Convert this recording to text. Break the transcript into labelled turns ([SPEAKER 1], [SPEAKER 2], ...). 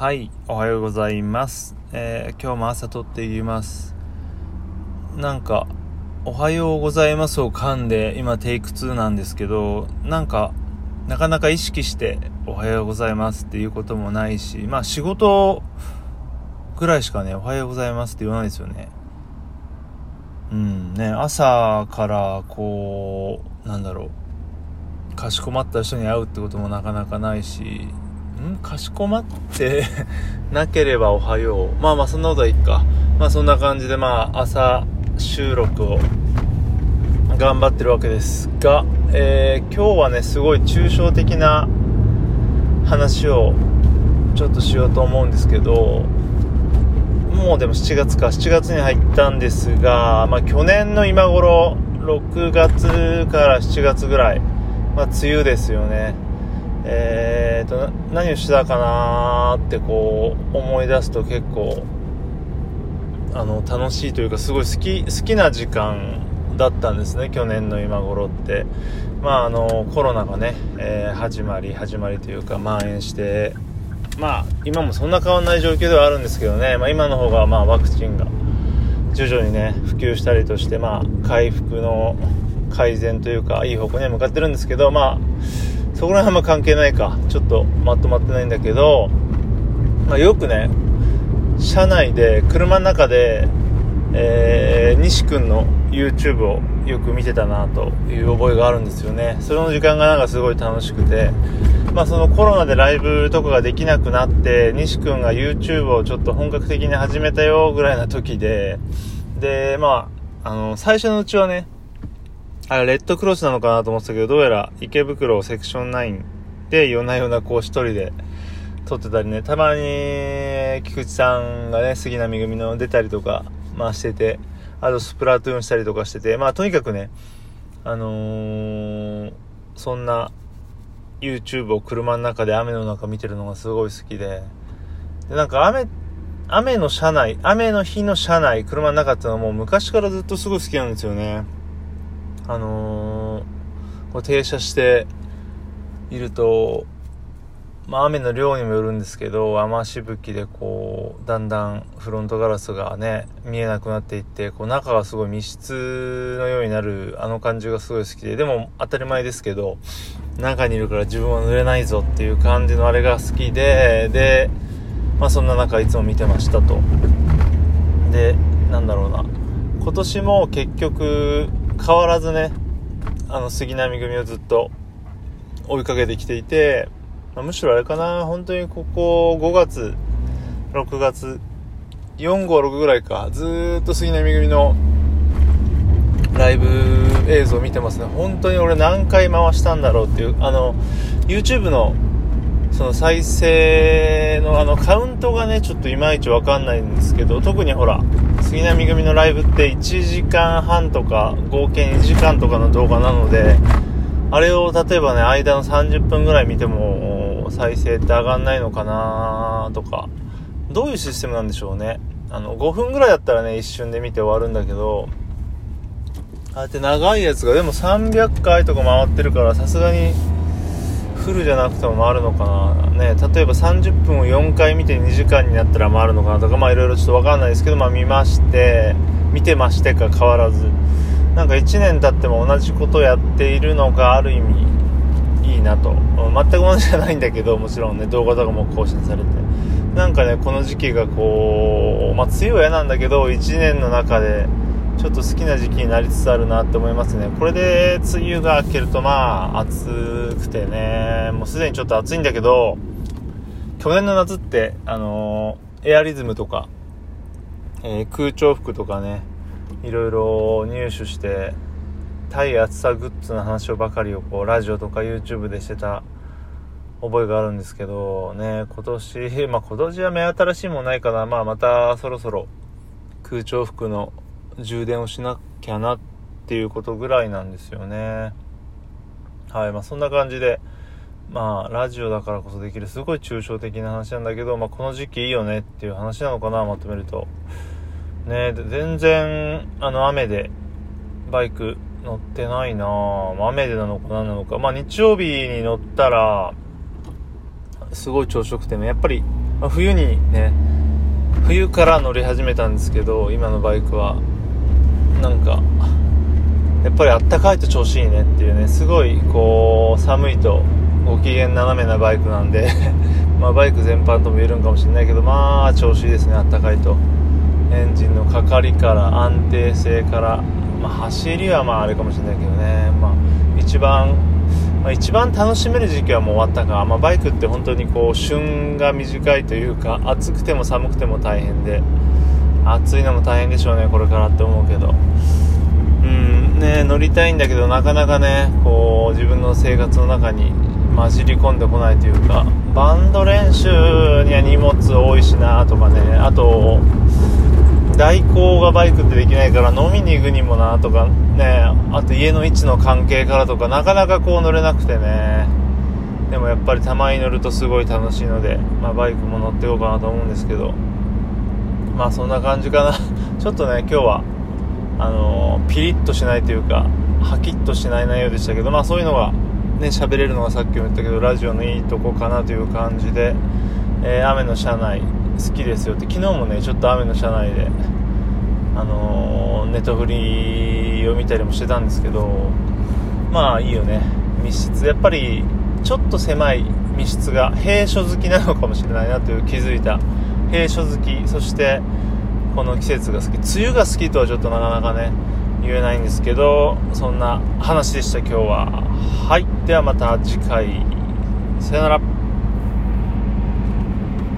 [SPEAKER 1] はい、おはようございます。えー今日も朝撮っています。なんか、おはようございますを噛んで、今テイク2なんですけど、なんか、なかなか意識して、おはようございますっていうこともないし、まあ仕事ぐらいしかね、おはようございますって言わないですよね。うん、ね、朝から、こう、なんだろう、かしこまった人に会うってこともなかなかないし、ん？かしこまって なければおはよう。まあまあそんなことはいいか。まあそんな感じでまあ朝収録を頑張ってるわけですが、えー今日はね、すごい抽象的な話をちょっとしようと思うんですけど、もうでも7月か、7月に入ったんですが、まあ去年の今頃、6月から7月ぐらい、まあ梅雨ですよね。えーと、何をしてたかなってこう思い出すと結構、あの、楽しいというかすごい好き、好きな時間だったんですね、去年の今頃って。まああの、コロナがね、えー始まり、始まりというか蔓延して、まあ今もそんな変わんない状況ではあるんですけどね、まあ今の方がまあワクチンが徐々にね、普及したりとして、まあ回復の改善というか、いい方向に向かってるんですけど、まあ、そこら辺は関係ないか。ちょっとまとまってないんだけど、まあ、よくね、車内で、車の中で、えー、西くんの YouTube をよく見てたなという覚えがあるんですよね。その時間がなんかすごい楽しくて、まあそのコロナでライブとかができなくなって、西くんが YouTube をちょっと本格的に始めたよぐらいな時で、で、まあ、あの、最初のうちはね、あれ、レッドクロスなのかなと思ってたけど、どうやら池袋セクション9で夜な夜なこう一人で撮ってたりね、たまに菊池さんがね、杉並組の出たりとか、まあしてて、あとスプラトゥーンしたりとかしてて、まあとにかくね、あのーそんな YouTube を車の中で雨の中見てるのがすごい好きで、で、なんか雨、雨の車内、雨の日の車内、車の中っていうのはもう昔からずっとすごい好きなんですよね。あのーこう停車していると、まあ雨の量にもよるんですけど、雨しぶきでこう、だんだんフロントガラスがね、見えなくなっていって、こう中がすごい密室のようになるあの感じがすごい好きで、でも当たり前ですけど、中にいるから自分は濡れないぞっていう感じのあれが好きで、で、まあそんな中いつも見てましたと。で、なんだろうな。今年も結局変わらずね、あの杉並組をずっと追いかけてきていて、まあむしろあれかな、本当にここ5月、6月、4、5、6ぐらいか、ずーっと杉並組のライブ映像を見てますね。本当に俺何回回したんだろうっていう、あの、YouTube のその再生のあのカウントがね、ちょっといまいちわかんないんですけど、特にほら、杉並組のライブって1時間半とか、合計2時間とかの動画なので、あれを例えばね、間の30分ぐらい見ても、再生って上がんないのかなとか、どういうシステムなんでしょうね。あの、5分ぐらいだったらね、一瞬で見て終わるんだけど、ああやって長いやつが、でも300回とか回ってるから、さすがに、フルじゃなくても回るのかな。ね例えば30分を4回見て2時間になったら回るのかなとかまあいろいろちょっとわかんないですけどまあ見まして見てましてか変わらず。なんか1年経っても同じことをやっているのがある意味いいなと。全く同じじゃないんだけどもちろんね動画とかも更新されて。なんかねこの時期がこうまあ梅雨は嫌なんだけど1年の中でちょっと好きな時期になりつつあるなって思いますね。これで梅雨が明けるとまあ暑くてね、もうすでにちょっと暑いんだけど、去年の夏って、あのエアリズムとか、えー空調服とかね、いろいろ入手して、対暑さグッズの話をばかりをこうラジオとか YouTube でしてた覚えがあるんですけどね、今年、まあ今年は目新しいもんないかな、まあまたそろそろ空調服の充電をしなきゃなっていうことぐらいなんですよね。はい、まあそんな感じで、まあラジオだからこそできるすごい抽象的な話なんだけど、まあこの時期いいよねっていう話なのかな、まとめると。ね全然、あの雨でバイク乗ってないな。雨でなのか何なのか。まあ日曜日に乗ったら、すごい調子よくてねやっぱり、まあ、冬にね冬から乗り始めたんですけど今のバイクはなんかやっぱりあったかいと調子いいねっていうね。すごいこう寒いとご機嫌斜めなバイクなんで。まバイク全般とも言えるんかもしれないけどまあ調子いいですねあったかいと。エンジンのかかりから安定性から、まあ、走りはまああれかもしれないけどね、まあ、一番、まあ、一番楽しめる時期はもう終わったか、まあ、バイクって本当にこう旬が短いというか暑くても寒くても大変で。暑いのも大変でしょうねこれからって思うけど。うんね乗りたいんだけどなかなかねこう自分の生活の中に混じり込んでこないというかバンド練習には荷物多いしなとかねあと代行がバイクってできないから飲みに行くにもなとかねあと家の位置の関係からとかなかなかこう乗れなくてね。でもやっぱりたまに乗るとすごい楽しいので、まあ、バイクも乗っていこうかなと思うんですけど。まあそんな感じかな。ちょっとね今日はあのー、ピリッとしないというかハキッとしない内容でしたけどまあそういうのがね喋れるのがさっきも言ったけどラジオのいいとこかなという感じで、えー、雨の車内好きですよって昨日もねちょっと雨の車内であのー、ネトフリを見たりもしてたんですけどまあいいよね。密室。やっぱりちょっと狭い密室が閉所好きなのかもしれないなという気づいた閉所好きそしてこの季節が好き。梅雨が好きとはちょっとなかなかね言えないんですけどそんな話でした今日は。はい。ではまた次回。さよなら。